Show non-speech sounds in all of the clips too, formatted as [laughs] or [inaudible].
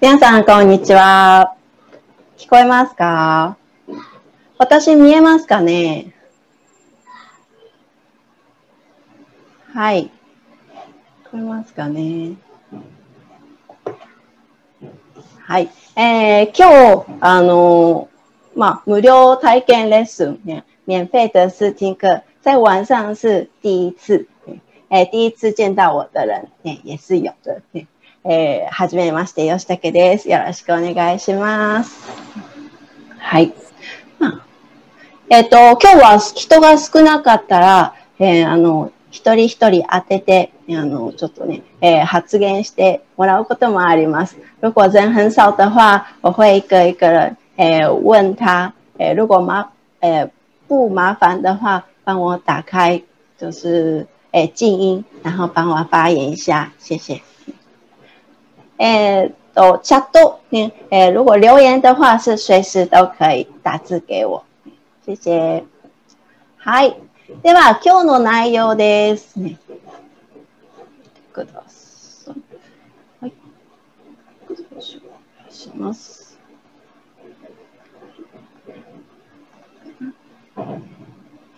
皆さん、こんにちは。聞こえますか？私見えますかね？はい。聞こえますかね？はい。えー、今日、あの、まあ、無料体験レッスン、ね、免费的试听课，在晚上是第一次，え第一次见到我的人、ね、也是有的。えー、はじめまして、吉武です。よろしくお願いします。はい。まあ、えっ、ー、と、今日は人が少なかったら、えー、あの、一人一人当てて、あの、ちょっとね、えー、発言してもらうこともあります。如果人很少的话，我会一个一个人，えー、问他，えー、如果麻，えー、不麻烦的话，帮我打开，就是诶静音，然后帮我发言一下，谢谢。えっと、チャット、ね、えー、如果留言的话是随時都可以打字给我。谢谢。はい。では、今日の内容ですね。ください。はい。お願いします。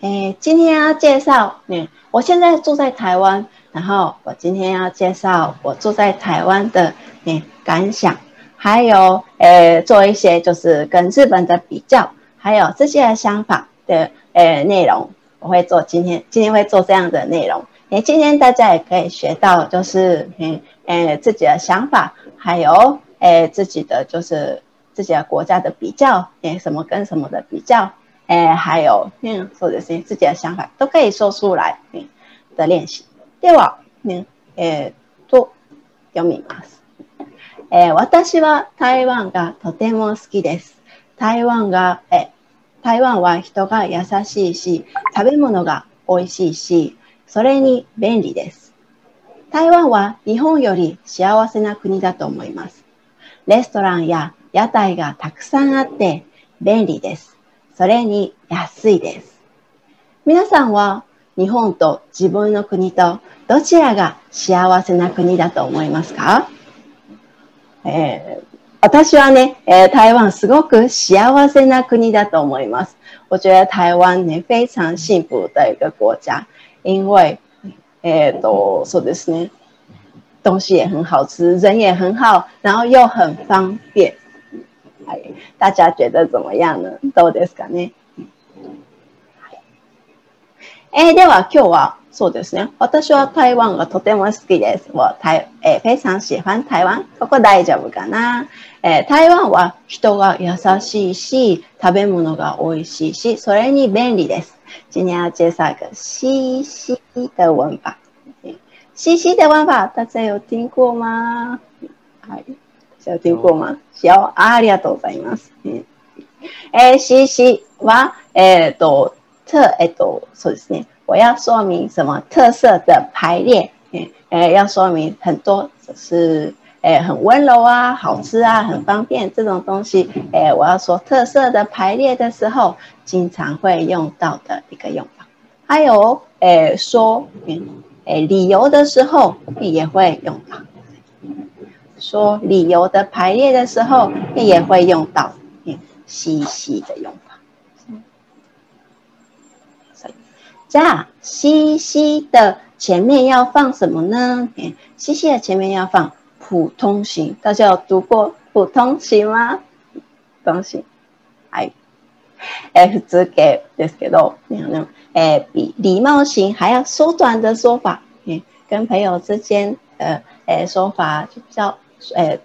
诶，今天要介绍，嗯，我现在住在台湾，然后我今天要介绍我住在台湾的诶。感想，还有呃，做一些就是跟日本的比较，还有这些想法的呃内容，我会做今天今天会做这样的内容。诶，今天大家也可以学到，就是嗯呃自己的想法，还有诶自己的就是自己的国家的比较，诶什么跟什么的比较，诶还有嗯或者是自己的想法都可以说出来嗯的练习。では嗯えと読みます。えー、私は台湾がとても好きです。台湾が、え台湾は人が優しいし、食べ物が美味しいし、それに便利です。台湾は日本より幸せな国だと思います。レストランや屋台がたくさんあって便利です。それに安いです。皆さんは日本と自分の国とどちらが幸せな国だと思いますか？えー、私はね、呃，台湾すごく幸せな国だと思います。我觉得台湾呢非常幸福的一个国家，因为，えっとそうですね，东西也很好吃，人也很好，然后又很方便。哎，大家觉得怎么样呢？どうですかね？えー、では今日はそうですね。私は台湾がとても好きです。我台えー、非常喜欢台湾？ここ大丈夫かな、えー、台湾は人が優しいし、食べ物が美味しいし、それに便利です。今天要介绍一个西西的文法。西西的文法，大家有听过吗？はい。有听过吗？小ありがとうございます。えー、西西は、えっ、ー、と、特、えっ、ー、と、そうですね。我要说明什么特色的排列？诶，要说明很多是诶很温柔啊，好吃啊，很方便这种东西。诶，我要说特色的排列的时候，经常会用到的一个用法。还有诶说诶理由的时候也会用到。说理由的排列的时候也会用到细细的用。じ 法ゃあ、西西的前面要放什么呢？西西的前面要放普通型。大家有读过普通型吗？普通型。はい。え、普通形ですけど、え、比礼貌型还要缩短的说法。跟朋友之间的诶说法就比较诶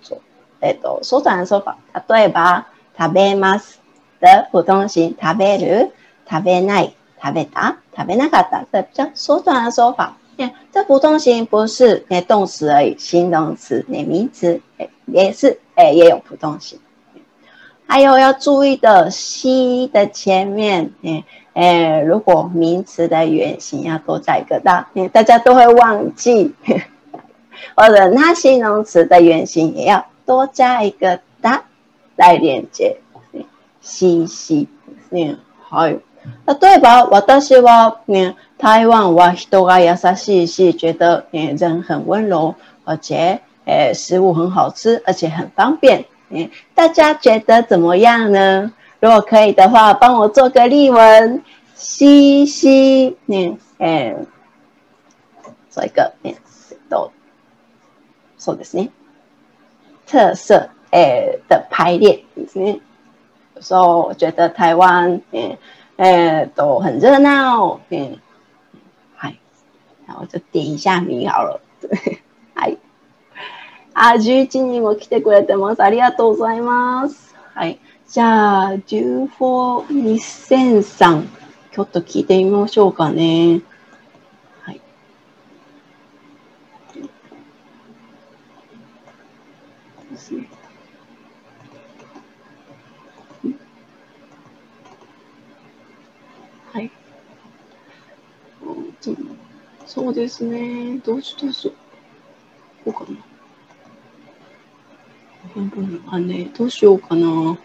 诶都缩短的说法。例えば、食べます的普通型、食べる、食べない。 食べた、食べなかった，这比较缩短的说法。这普通型不是诶动词而已，形容词、诶名词诶也是诶也有普通型。还有要注意的，西的前面诶诶，如果名词的原形要多加一个大，大家都会忘记。或者那形容词的原形也要多加一个大来连接。西西，嗯，好。 例えば、私は、ね、台湾は人が優しいし、觉得、ね、人很温柔，而且、 诶，食物很好吃，而且很方便。诶，大家觉得怎么样呢？如果可以的话，帮我做个例文。西西，ね、えー、做一个ね、都そうですね。特色诶的排列ですね。有时候我觉得台湾诶 诶都很热闹，嗯，はい。然后就点一下名好了。[laughs] はい。あ、11人も来てくれてます。ありがとうございます。はい。じゃあ、142003、ちょっと聞いてみましょうかね。はい。ですね。はい。つもそうですね。どうしどうしよう。こうかな。あね、どうしようかな。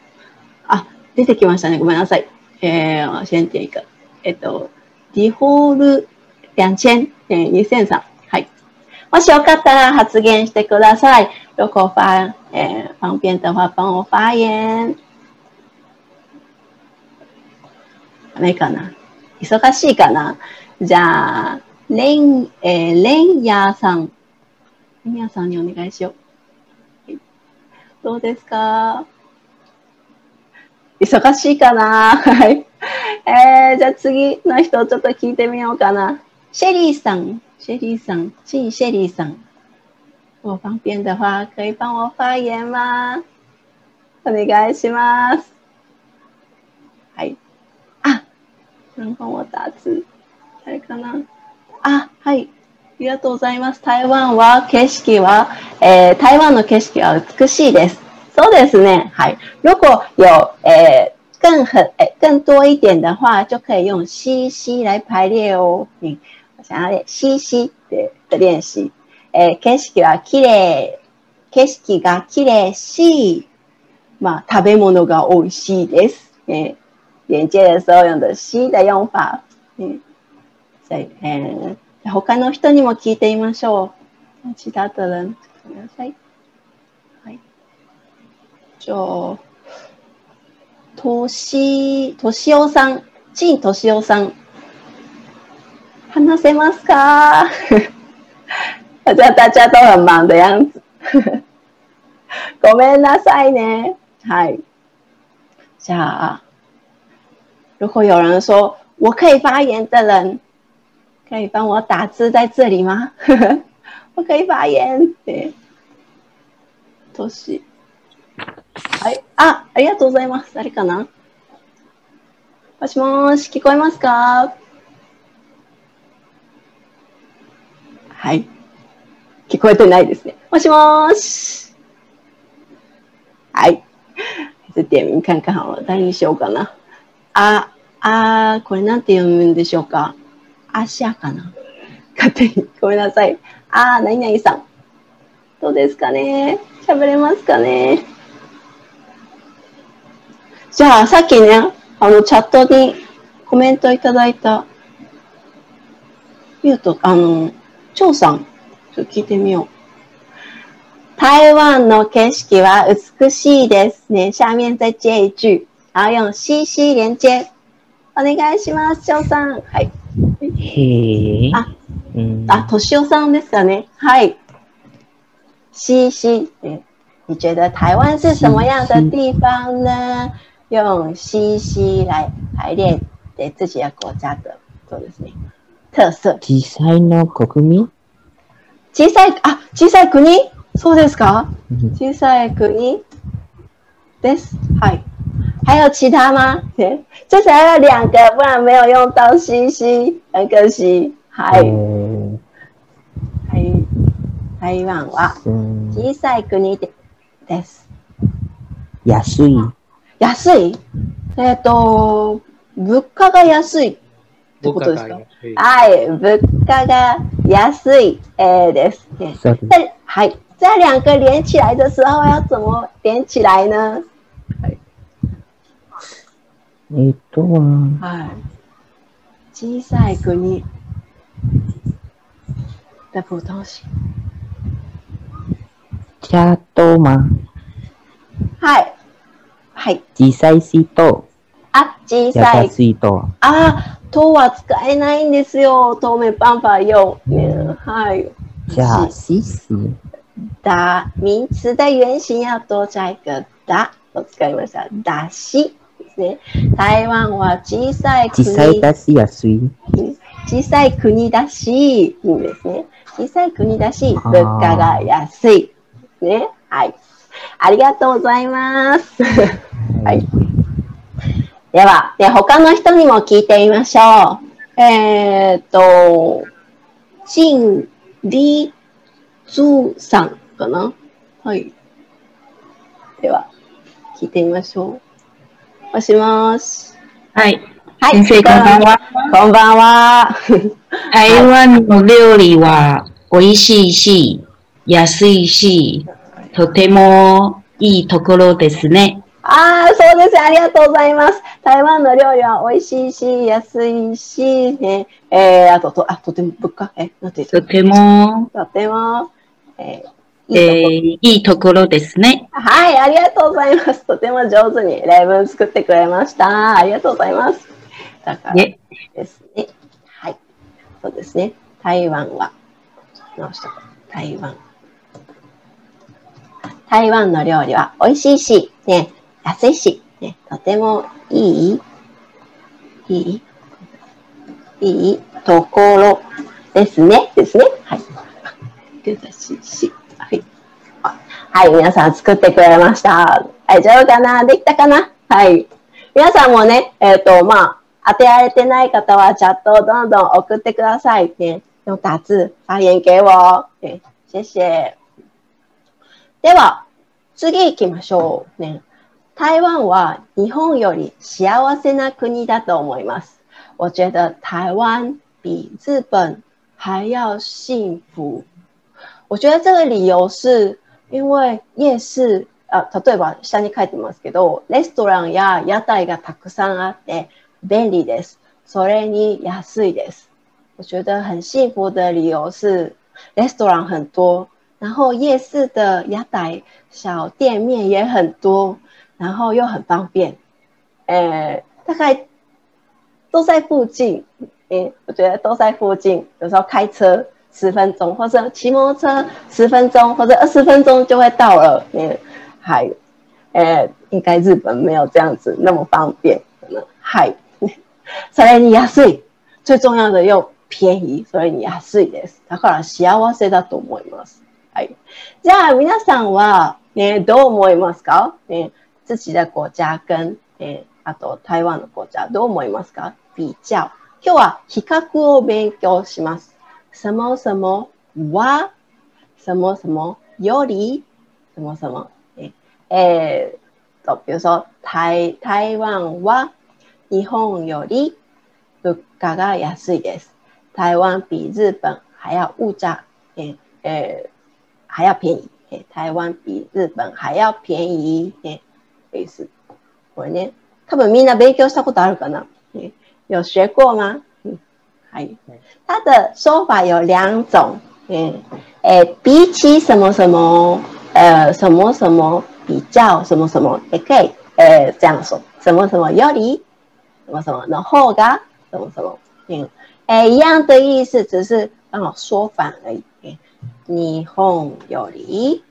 あ、出てきましたね。ごめんなさい。えー、先点一个。えっと、ディフォール2000、えー、2003。はい。もしよかったら発言してください。如果发、えー、方便的话、帮我发言。ダメかな忙しいかなじゃあ、レン、えー、レンヤーさん。レンヤーさんにお願いしよう。どうですか？忙しいかな？はい。えー、じゃあ次の人ちょっと聞いてみようかな。シェリーさん，シェリーさん，请シェリーさん。我方便的话，可以帮我发言吗？お願いします。はい。あ、能帮我打字？誰かな？あ、はい。ありがとうございます。台湾は景色は、えー、台湾の景色は美しいです。そうですね。はい。如果有诶更很诶更多一点的话，就可以用西西来排列哦。嗯，我想要练西西的的练习。诶，景色は綺麗。景色が綺麗し、まあ食べ物が美味しいです。诶，连接的时候用的西的用法。嗯，所以え他の人にも聞いてみましょう。其他的人，ごめんなさい。就、とし、としおさん、陳としおさん。話せますか？好像大家都很忙的样子。ごめんなさいね。はい。じゃあ、如果有人说我可以发言的人，可以帮我打字在这里吗？[laughs] 我可以发言。对，都是。はい。あ、ありがとうございます。誰かな？もしもし、聞こえますか？はい。聞こえてないですね。もしもし。はい。这点名看看好了，誰にしようかな。あ、あ、これなんて読むんでしょうか？あしゃかな。勝手に。ごめんなさい。あ、何々さん。どうですかね？喋れますかね？じゃあ、さっきね、あの、チャットにコメントいただいた、ミュート、あの、張さん、ちょっと聞いてみよう。台湾の景色は美しいですね。下面再接一句。然后用西西連接。お願いします、張さん。はい。へあ、うん、あ、としおさんですかね。はい。西西。你觉得台湾是什么样的地方呢？用西西来排列给自己的国家的そうですね特色。小さいの国民？小さい、あ、小さい国？そうですか？小さい国？です。はい。还有其他吗？这才要两个，不然没有用到西西，很可惜。はい。はい。台湾は小さい国です。安い。安い？えっ、ー、と、物価が安いってことですか？はい、物価が安い、えー、です。对，はい。这两个连起来的时候要怎么连起来呢？えっとは、はい。小さい国的普通形。茶とま。はい。はい。小さい水と、あ、小優さい。しいと。あ、とは使えないんですよ。透明办法用。ねはい。じゃあ、しす。だ、名詞的原形要多加一个だを使いました。だしね。台湾は小さい小さい国、だし安い。小さい国だし、いいんですね。小さい国だし、物価が安い。ね。はい。ありがとうございます。はい。では、で他の人にも聞いてみましょう。えーっと、陳李珠さんかな？はい。では、聞いてみましょう。もしもし。はい。はい。先生、こんばんは。こんばんは。台湾の料理は美味しいし、安いし、とてもいいところですね。ああ、そうです。ありがとうございます。台湾の料理は美味しいし、安いし、ね、えー、あと、と、あ、とても物価、え、なんて言う？とても、とても、えー、えいいとこーいいところですね。はい、ありがとうございます。とても上手に例文作ってくれました。ありがとうございます。だからねですね。はい。そうですね。台湾は、直した台湾。台湾の料理は美味しいし、ね、安いし、ね、とてもいい、いい、いいところですね。ですね。はい。優しいし、はい。皆さん作ってくれました。大丈夫かな？できたかな？はい。皆さんもね、えっ、と、まあ、当てられてない方はチャットをどんどん送ってくださいね。用打字发言给我。ね、谢谢。では、次行きましょう。ね、台湾は日本より幸せな国だと思います。我觉得台湾比日本还要幸福。我觉得这个理由是因为夜市、あ例えば下に書いてますけど、レストランや屋台がたくさんあって便利です。それに安いです。我觉得很幸福的理由是，レストラン很多，然后夜市的屋台小店面也很多，然后又很方便。呃，大概都在附近，诶，我觉得都在附近。有时候开车十分钟，或者骑摩托车十分钟，或者二十分钟就会到了。嗯，还，呃，应该日本没有这样子那么方便。可能还，それに安い。最重要的又便宜，それに安いです。だから幸せだと思います。はい。じゃあ皆さんは、ね、どう思いますか、ね、自己的国家跟、えあと台湾の国家どう思いますか？比較。今日は比較を勉強します。什么什么は、什么什么より、什么什么。ええー、と、比如说台台湾は日本より物価が安いです。台湾比日本还要物价，诶、诶、还要便宜。台湾比日本还要便宜。诶、意思。これね、多分みんな勉強したことあるかな？诶有学过吗？嗯，还它的说法有两种。诶、诶、比起什么什么，呃，什么什么比较什么什么，也可以，呃，这样说，什么什么より，什么什么の方が。什么什么，嗯，哎，一样的意思，只是刚好说反而已。哎日本より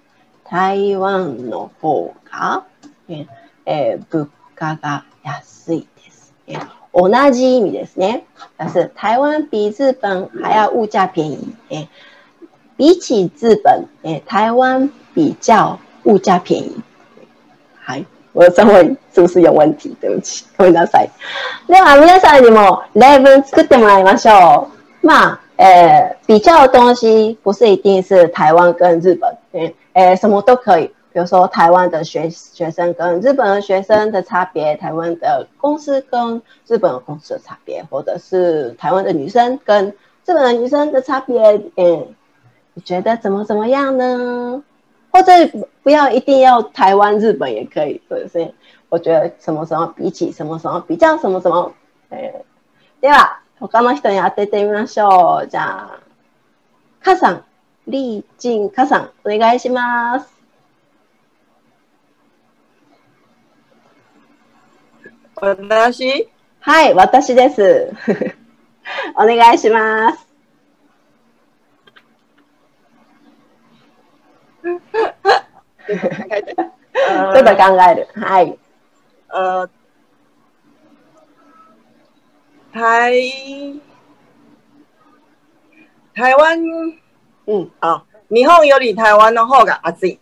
台湾の方が、ええ物価が安いです。 同じ意味ですね。但是台湾比日本还要物价便宜。哎，比起日本，哎，台湾比较物价便宜。はい。我的中文是不是有问题？对不起，ごめんなさい。では皆さんにも例文作ってもらいましょう。まあ、呃，比较的东西不是一定是台湾跟日本，嗯，呃，什么都可以。比如说台湾的学学生跟日本的学生的差别，台湾的公司跟日本的公司的差别，或者是台湾的女生跟日本的女生的差别，嗯，你觉得怎么怎么样呢？或者不要一定要台湾、日本也可以，对不对？我觉得什么什么比起什么什么比较什么什么，えー、では他の人に当ててみましょう。じゃあ、かさん、リーチンかさん、お願いします。 私？はい、私です。[laughs] お願いします。ちょっと考える。はい。呃，台台湾？うん。あ、日本より台湾の方が暑い。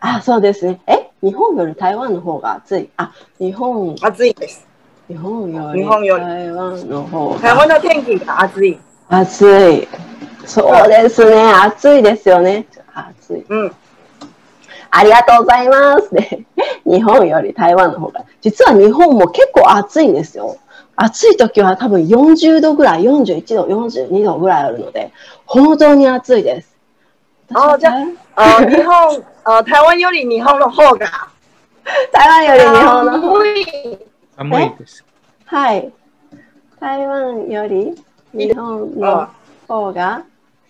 あ、そうですね。え日本より台湾の方が暑い。あ、日本、暑いです。日本より台湾の方台が湾の天気が暑い。暑い。そうですね。暑いですよね。暑い。うん。ありがとうございます。ね、[laughs] 日本より台湾の方が。実は日本も結構暑いんですよ。暑い時は多分40度ぐらい、41度、42度ぐらいあるので、本当に暑いです。あじゃあ、日本、あ台湾より日本の方が [laughs] 台湾より日本の方寒い。寒いです。はい。台湾より日本の方が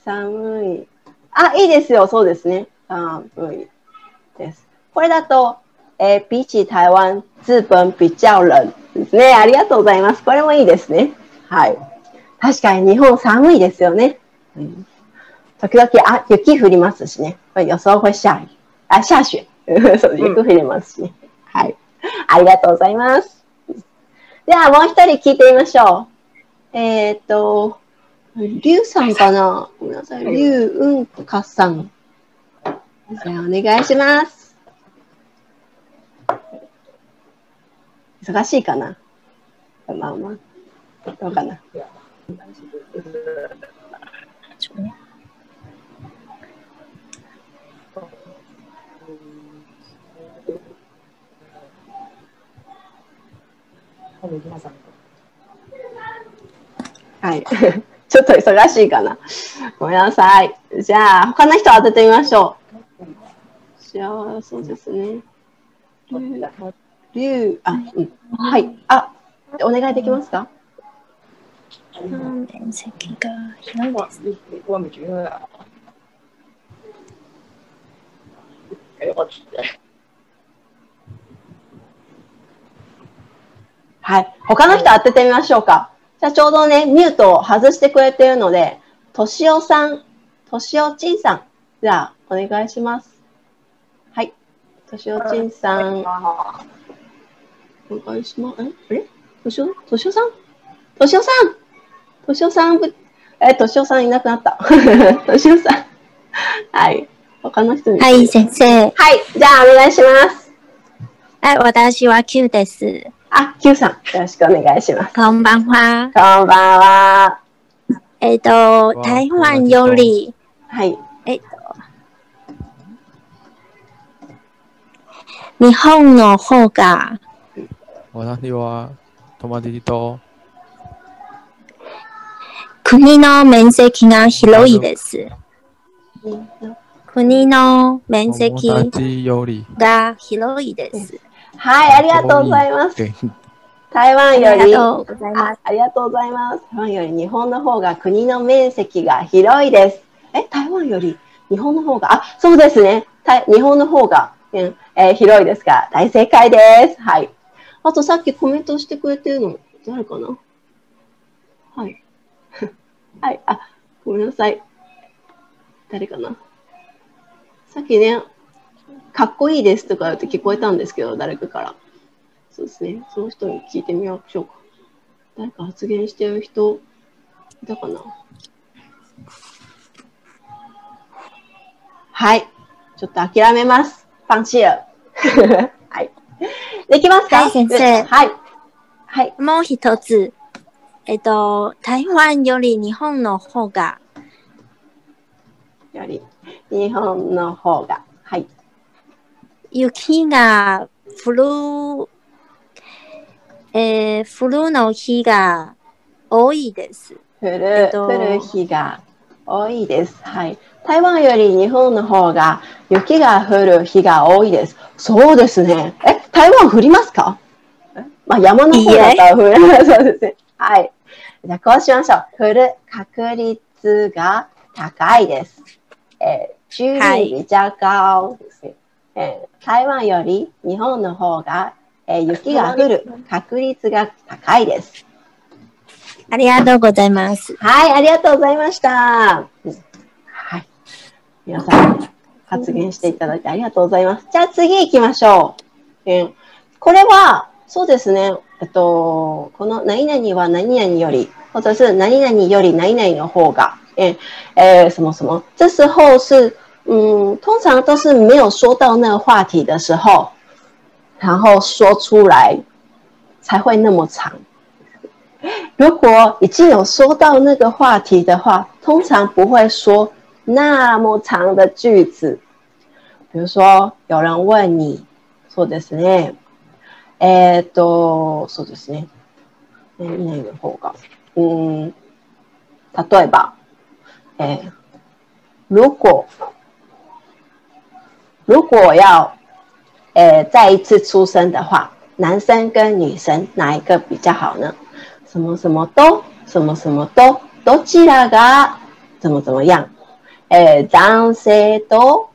寒い。あ、いいですよ。そうですね。寒いです。これだと、えー、比起台湾、日本比較冷ですね。ありがとうございます。これもいいですね。はい。確かに日本寒いですよね。うん、時々あ雪降りますしね。有時候会下雨。あ、下雪。[laughs] そう雪降りますしね。はい。ありがとうございます。では、もう一人聞いてみましょう。えっ、と、リュウさんかな？ごめんなさい。リュウうんかさん。じゃあ、お願いします。忙しいかな？まあまあ、どうかな？はい。[laughs] ちょっと忙しいかな。ごめんなさい。じゃあ、他の人当ててみましょう。幸せそうですね。りゅう、りゅう、あ、うん。はい。あ、お願いできますか？面積が広いです。我们觉得，哎，我はい。他の人当ててみましょうか。じゃあ、ちょうどね、ミュートを外してくれてるので、としおさん、としおちんさん。じゃあ、お願いします。はい。としおちんさん。お願いします。え？あれ？としお、としおさん？としおさん？としおさんぶ、え、としおさんいなくなった。としおさん。はい。他の人に。はい、先生。はい。じゃあ、お願いします。はい、私は Q です。あ、Q さん。よろしくお願いします。こんばんは。こんばんは。えっ、と、台湾より、はい。えっ、と、日本の方が私は友達と国の面積が広いです。国の面積友達よりが広いです。はい、ありがとうございます。台湾より、ありがとうございます。台湾より日本の方が国の面積が広いです。え、台湾より日本の方が、あ、そうですね。た日本の方が、えー広いですが、大正解です。はい。あとさっきコメントしてくれてるの、誰かな？はい。[laughs] はい、あ、ごめんなさい。誰かな？さっきね、かっこいいですとか言って聞こえたんですけど、誰かから。そうですね。その人に聞いてみましょうか。誰か発言してる人、いたかなはい。ちょっと諦めます。パンチル。[laughs] はい。できますか？はい先生はい。はい。もう一つ、えっ、と、台湾より日本の方がより、日本の方が。はい。雪が降る、えー、降るの日が多いです。降る、えっと降る日が多いです。はい。台湾より日本の方が雪が降る日が多いです。そうですね。え、台湾降りますかえまあ山の方だったら降る。そうですね。はい。じゃあこうしましょう。降る確率が高いです。えー、几率比較高ですね。えー台湾より日本の方がえー雪が降る確率が高いです。ありがとうございます。はい、ありがとうございました。はい。皆さん、発言していただいてありがとうございます。じゃあ次行きましょう。えーこれは、そうですね、えっと、この何々は何々より、或者是何々より何々の方が，诶诶什么什么，这时候是嗯，通常都是没有说到那个话题的时候，然后说出来才会那么长。如果已经有说到那个话题的话，通常不会说那么长的句子。比如说，有人问你，そうですね。えーっと、そうですね。何々の方が。嗯，例えば、えー如果 如果要呃再一次出生的话，男生跟女生哪一个比较好呢？什么什么都什么什么都どちらが怎么怎么样？えー男性と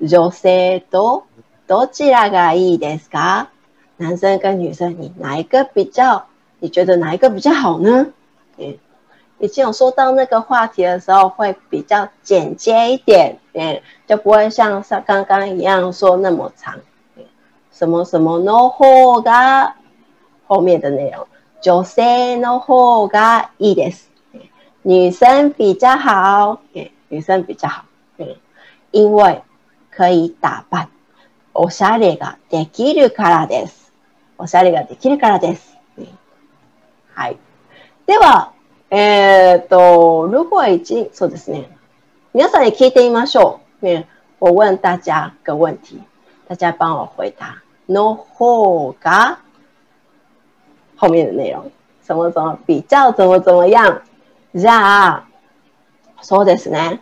女性とどちらがいいですか？男生跟女生，你哪一个比较？你觉得哪一个比较好呢？嗯， 已经有说到那个话题的时候，会比较简洁一点，嗯，就不会像像刚刚一样说那么长。嗯什么什么の方が后面的内容，女性の方がいいです。嗯女生比较好，嗯女生比较好，嗯，因为可以打扮。おしゃれができるからです。おしゃれができるからです。嗯はい。では、 えっ、と、如果已经、そうですね。皆さんに聞いてみましょう。ね、我问大家个问题，大家帮我回答。の方が后面的内容，什么什么比较怎么怎么样？じゃあ、そうですね。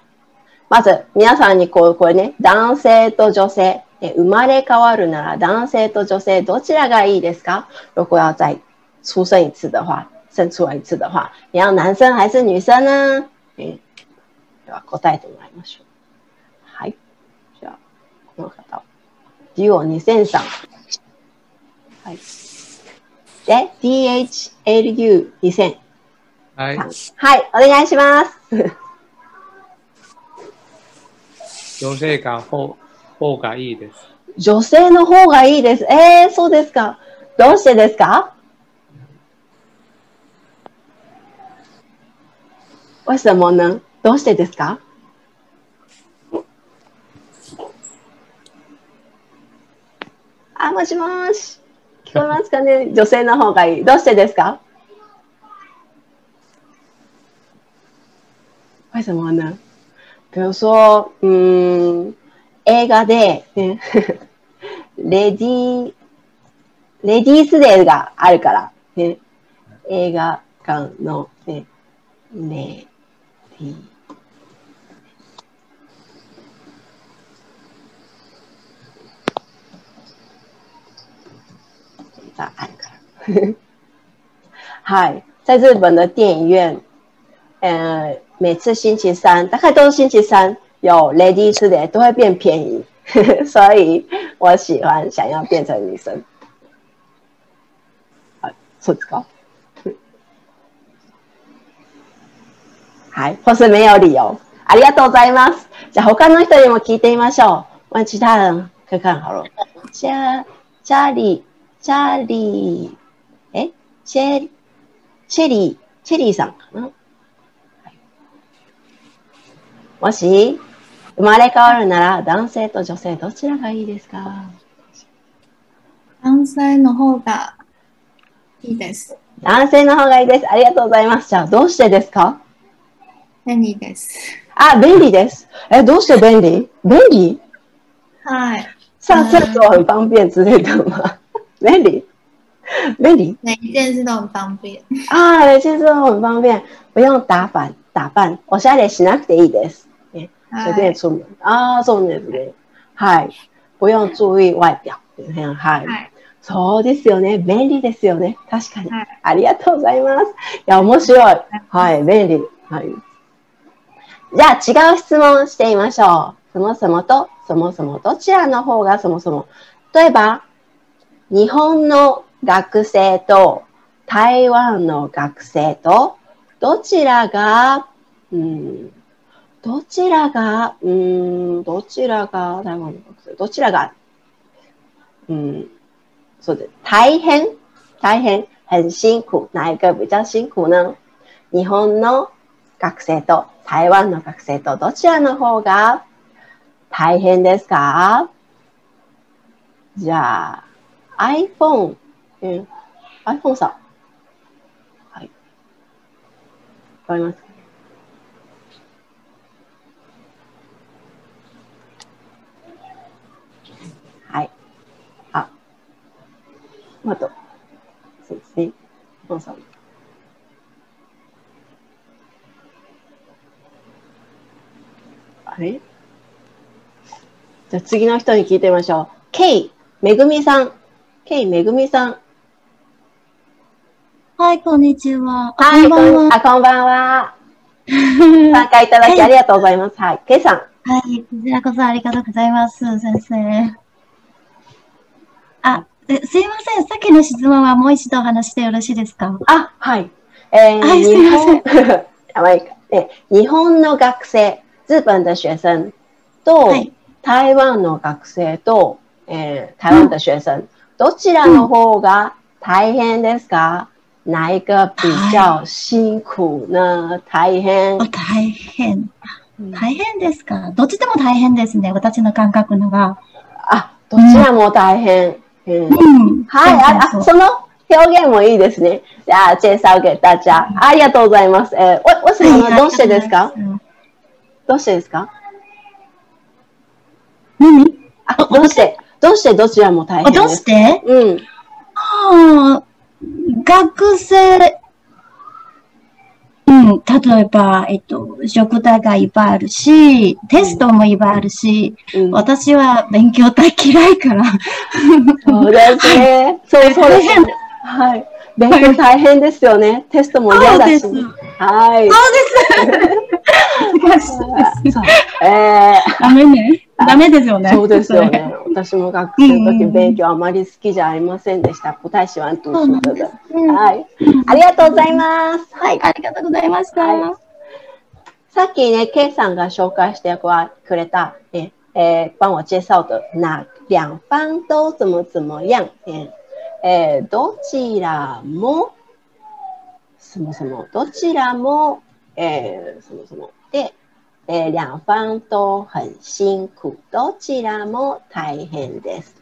まず、皆さんにこう、これね、男性と女性、ね生まれ変わるなら男性と女性どちらがいいですか？如果要再出生一次的话，生出来一次的话，你要男生还是女生呢？えでは答えてもらいましょう。はい。じゃあ、この方。デュオ2003。はい。で、DHLU2000。はい。はい、お願いします。女性が方方がいいです。女性の方がいいです。えー、そうですか。どうしてですか？为什么呢？どうしてですか？あ、もしもーし。聞こえますかね？[laughs] 女性の方がいい。どうしてですか？为什么呢？比如说，嗯，映画で、ね、[laughs] レディー、レディースデーがあるから、ね、映画館の、ね、レディー。があるから。[laughs] はい。在日本的电影院，呃，每次星期三，大概都是星期三有 Lady 吃的都会变便宜，[laughs] 所以我喜欢想要变成女生。あ、そう はい、或是没有理由。ありがとうございます。じゃあ他の人にも聞いてみましょう。问其他人看看好了。じゃあ、チャーリー、チャーリー、え、チェチェリー、チェリーさんかな？もし、生まれ変わるなら男性と女性どちらがいいですか？男性の方がいいです。男性の方がいいです。ありがとうございます。じゃあ、どうしてですか？便利です？あ、便利です。え、どうして便利？便利？はい。上厕所很方便之类的吗？[laughs] 便利，便利？每一件事都很方便。啊，每件事都很方便，不用打扮打扮。おしゃれしなくていいです。ね随便出門。ああ、そうですね。はい。不用注意外表。はい。はい。そうですよね。便利ですよね。確かに。はいありがとうございます。いや、面白い。はい、便利。はい。じゃあ、違う質問してみましょう。そもそもと、そもそもどちらの方がそもそも。例えば、日本の学生と台湾の学生とどちらが、うん、どちらが、うん、どちらが台湾の学生、どちらが、嗯，说的大変、大変、很辛苦，哪一个比较辛苦呢？日本の学生と台湾の学生とどちらの方が大変ですか？じゃあ、iPhone、うん、iPhone さん。はい。わかりますか？はい。あ、あと、そうですね。iPhone さん。あれじゃあ次の人に聞いてみましょう。ケイ、めぐみさん。ケイ、めぐみさん。はい、こんにちは。あはい、こんばんは。あ、こんばんは。[laughs] 参加いただきありがとうございます。はい、ケイさん。はい、こちらこそありがとうございます、先生。あ、えすいません。さっきの質問はもう一度話してよろしいですか？あ、はい。えー、はいすいません [laughs] 日本の学生、日本的学生と、はい台湾の学生と、えー、台湾的学生、どちらの方が大変ですか、哪一个比较辛苦呢？大変。あ大変。うん大変ですか？どっちでも大変ですね。私の感覚のが。あ、どちらも大変。うんうん。はい、あ、その表現もいいですね。じゃあ、介紹给大家。ありがとうございます。えー、为为什么は？どうしてですか？どうしてですか？何？あ、どうして？どうしてどちらも大あ変どうして？うん。あー学生、うん、例えば、えっと、宿題がいっぱいあるし、テストもいっぱいあるし、うん、私は勉強大嫌いから。そうですね。そうそうです。[laughs] はい。勉強大変ですよね。テストも嫌だし。そうですはい。難しいです。そ [laughs] うえダメね。ダメですよー、ね。そうですよ。ね。私も学生の時うん勉強あまり好きじゃありませんでした。不太喜欢读そうなんで书的。すね。はい。ありがとうございます。はい。ありがとうございました。はいさっきね、K さんが紹介してくれた、ええー帮我介绍的那两方都怎么怎么样，ええーどちらも、什么什么、どちらも、えー什么什么で、えー两方都很辛苦，どちらも大変です。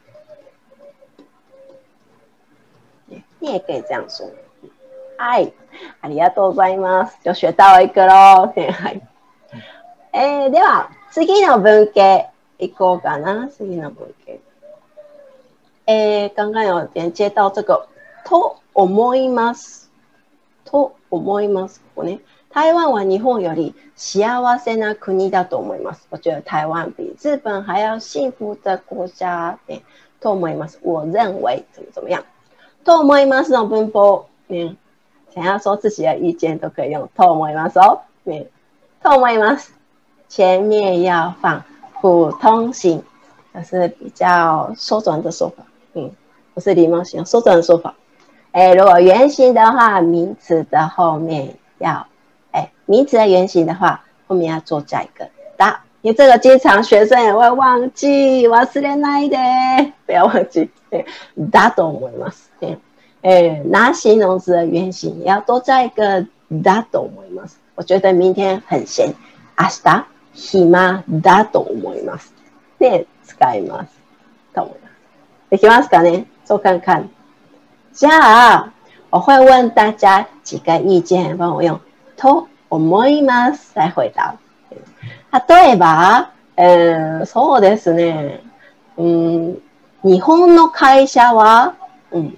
你也可以这样说。はい。ありがとうございます。就学到一个喽。はい。えーでは、次の文系行こうかな。次の文系。えー刚刚有连接到这个、と思います。と思います。ここね。台湾は日本より幸せな国だと思います。我觉得台湾比日本还要幸福的国家。ね、と思います。我认为怎么怎么样。と思いますの文法。ね、想要说自己的意见都可以用と思います哦。ね、と思います。前面要放普通型，这是比较缩短的说法。嗯，不是礼貌型，缩短的说法。哎，如果原型的话，名词的后面要，哎，名词的原型的话，后面要做加一个だ。因为这个经常学生也会忘记，忘れないで，[laughs] 不要忘记。对，だと思います。对。哎，拿形容词的原型也要多加一个だと思います。我觉得明天很闲，明日暇だと思います。で、使います。と思います。 できますかね做看看。じゃあ、我会问大家几个意見、帮我用と思います来回答。例えば、えーそうですね。うん、日本の会社は、うん、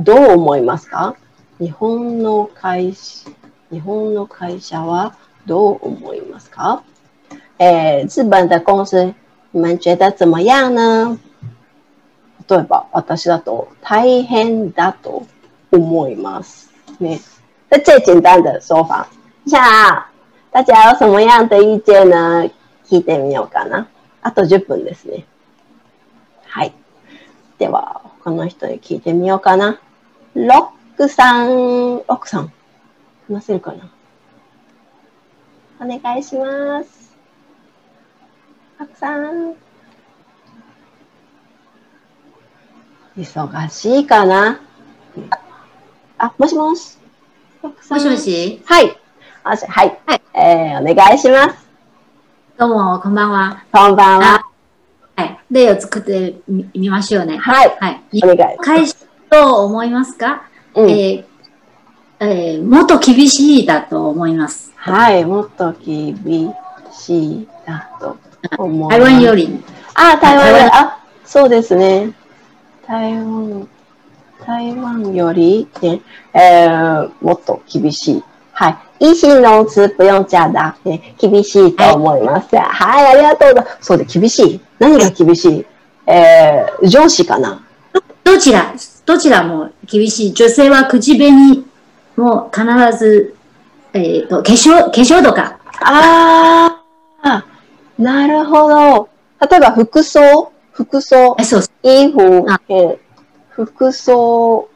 どう思いますか日本の会社、日本の会社はどう思いますかえー日本的公司、你们觉得怎么样呢例えば、私だと大変だと思います。ね。这最简单的说法。じゃあ、大家有什么样的意見呢聞いてみようかな。あと10分ですね。はい。では、他の人に聞いてみようかな。ロックさん、ロックさん、話せるかな？お願いします。ロックさん。忙しいかな？あ、もしもし？もしもし？はい。はい。はいえー、お願いします。どうも、こんばんは。こんばんは。はい。例を作ってみみましょうね。はい。はい。お願い。返しと思いますか、うんえーえーもっと厳しいだと思います。はい。もっと厳しいだと思います。台湾より。あ、台湾より、台あ、そうですね。台湾、台湾より、ね、えー、もっと厳しい。はい。一形容詞不用加だ。ね、厳しいと思います。はい、ありがとうございます。そうで、厳しい。何が厳しい？えー、上司かな？どちら、どちらも厳しい。女性は口紅も必ず、えっ、と、化粧、化粧とか。ああ、なるほど。例えば服装？服装衣服服装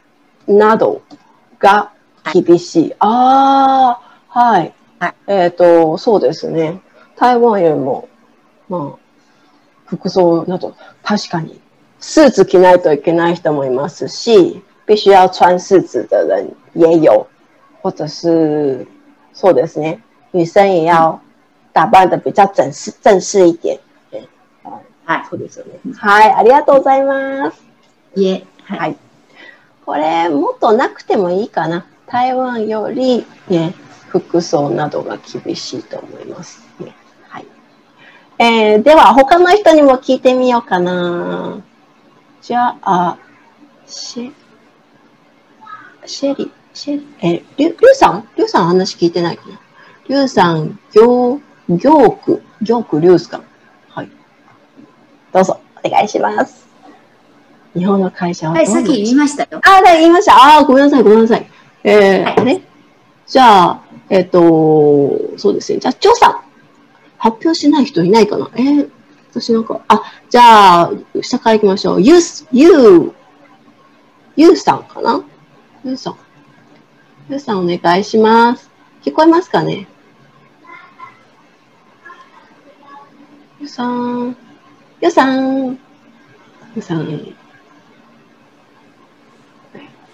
などが厳しい。ああ、はい。はいえっ、と、そうですね。台湾よりも、まあ、服装など、確かに、スーツ着ないといけない人もいますし、必须要穿スーツ的人也有，或者是，そうですね。女生也要打扮的比较正式正式一点。はい。そうですよね。はい、ありがとうございます。いえ。はい。はい。これ、もっとなくてもいいかな。台湾より、ね、服装などが厳しいと思います、ね。はい。えー、では、他の人にも聞いてみようかな。じゃあ、シェ、シェリ、シェリ、えー、リュ、リュウさん？リュウさん話聞いてないかな。リュウさん、行、行区、行区リュウスか。はい。どうぞ、お願いします。日本の会社ははい、さっき言いましたよ。あ、はい、言いました。あー、ごめんなさい、ごめんなさい。えー、はいあれじゃあ、えっ、と、そうですね。じゃあ、張さん。発表しない人いないかな？えー、私なんか、あ、じゃあ、下から行きましょう。ゆう、ゆう、ゆうさんかな？ゆうさん。ゆうさんお願いします。聞こえますかね？ゆうさん。ゆうさん。ゆうさん。聞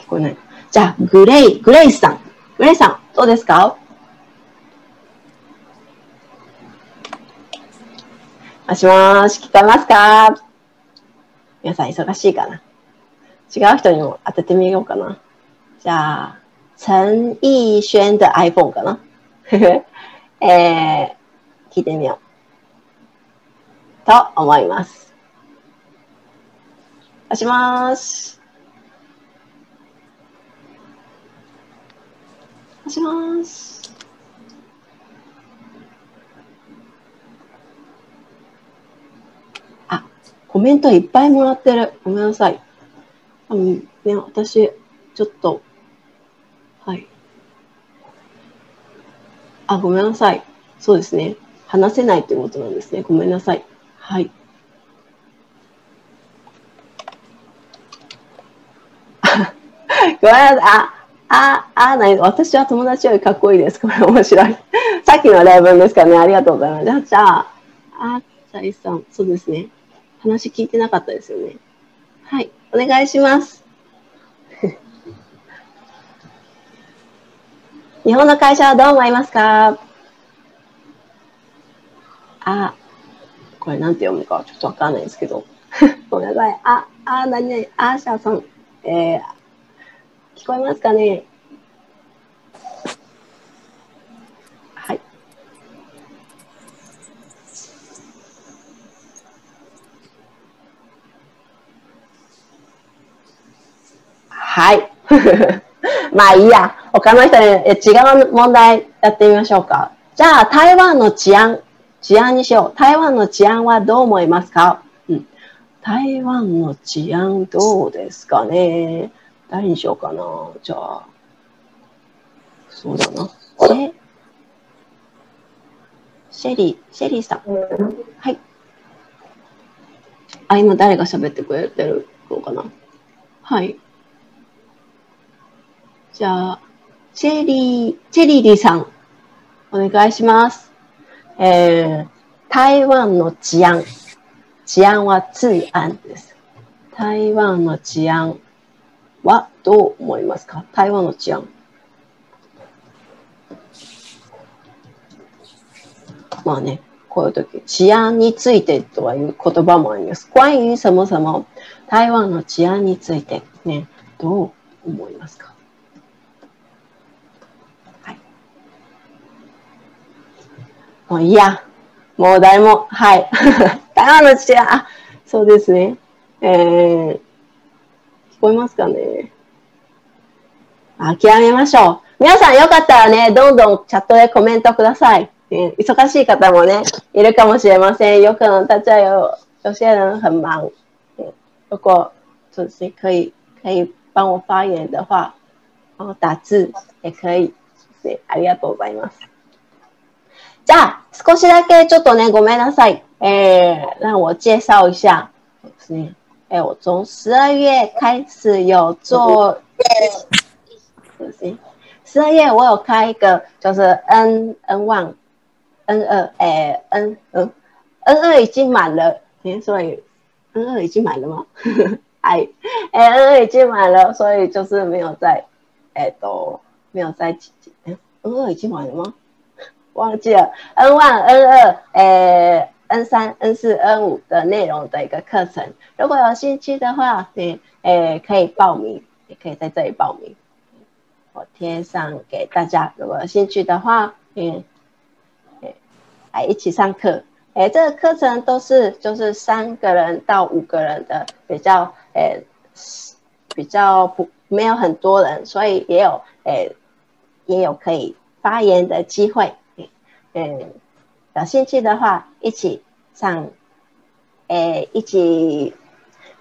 こえない。じゃあ、グレイ、グレイさん。グレイさん、どうですか？もしもし、聞こえますか？皆さん忙しいかな？違う人にも当ててみようかな。じゃあ、陳奕迅的 iPhone かな？[laughs] えー、聞いてみよう。と思います。もしもーし。もしもーし。あ、コメントいっぱいもらってる。ごめんなさい。多分ね、私、ちょっと、はい。あ、ごめんなさい。そうですね。話せないってことなんですね。ごめんなさい。はい。[laughs] ごめんなさい。あ、あ、あ、ない。私は友達よりかっこいいです。これ面白い。[laughs] さっきの例文ですかね。ありがとうございます。じゃあ、じゃあ、あ、さいさん、そうですね。話聞いてなかったですよね。はい。お願いします。[laughs] 日本の会社はどう思いますか？あ、これなんて読むかちょっとわかんないですけど。ごめんなさい。あ、あ、なになに、あーしゃさん。えー、聞こえますかね？はい。はい。[laughs] まあいいや。他の人にえ違う問題やってみましょうか。じゃあ、台湾の治安、治安にしよう。台湾の治安はどう思いますか、うん、台湾の治安どうですかね？誰にしようかな？じゃあ、そうだな。シェシェリー、シェリーさん。はい。あ、今誰が喋ってくれてる？のかな？はい。じゃあ、チェリー、チェリーリーさん、お願いします。えー、台湾の治安。治安は治安です。台湾の治安はどう思いますか？台湾の治安。まあね、こういう時、治安についてとはいう言葉もあります。关于什么什么、台湾の治安について、ね、どう思いますかはい。もういいや。もう誰も、はい。台湾の治安、あそうですね。えー、聞こえますかね諦めましょう。皆さんよかったらね、どんどんチャットでコメントください。欸忙しい方もね、いるかもしれません。有可能大家有有些人很忙。如果就是可以可以帮我发言的话，然后打字也可以。ありがとうございます。じゃあ、少しだけちょっとね、ごめんなさい。えー、让我介绍一下。ですね。哎，我从十二月开始有做，是不是？十二月我有开一个，就是 N N one N 二，哎，N 嗯 N 二已经满了，哎，所以 N 二已经满了吗？[laughs] 哎，哎，N 二已经满了，所以就是没有在，哎，都没有在几几，N 二已经满了吗？ 忘记了 N one N 二，哎。N 三、N 四、N 五的内容的一个课程，如果有兴趣的话，对，诶，可以报名，也可以在这里报名。我贴上给大家，如果有兴趣的话，嗯，诶，来一起上课。诶，这个课程都是就是三个人到五个人的，比较诶比较不没有很多人，所以也有诶也有可以发言的机会。嗯。有兴趣的话，一起上，诶、一起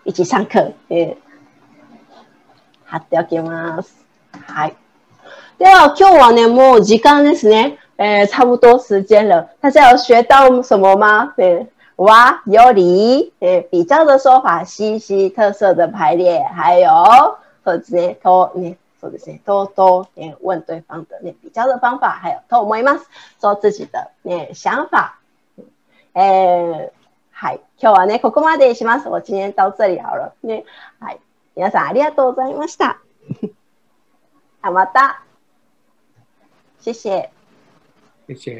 一起上課。え貼っておきます。はい。では、今日はね、もう時間ですね。えー、差不多时间了。大家有学到什么吗？对，哇，有理，呃，比较的说法，西西特色的排列，还有，或者ね、とね、 そうですね、とと、ね、问对方的ね、比较的方法，还有と思います。做自己的ね、想法。えー、はい。今日はね、ここまでします。我今天到这里好了。ね。はい。皆さんありがとうございました。あ、また。谢谢。谢谢。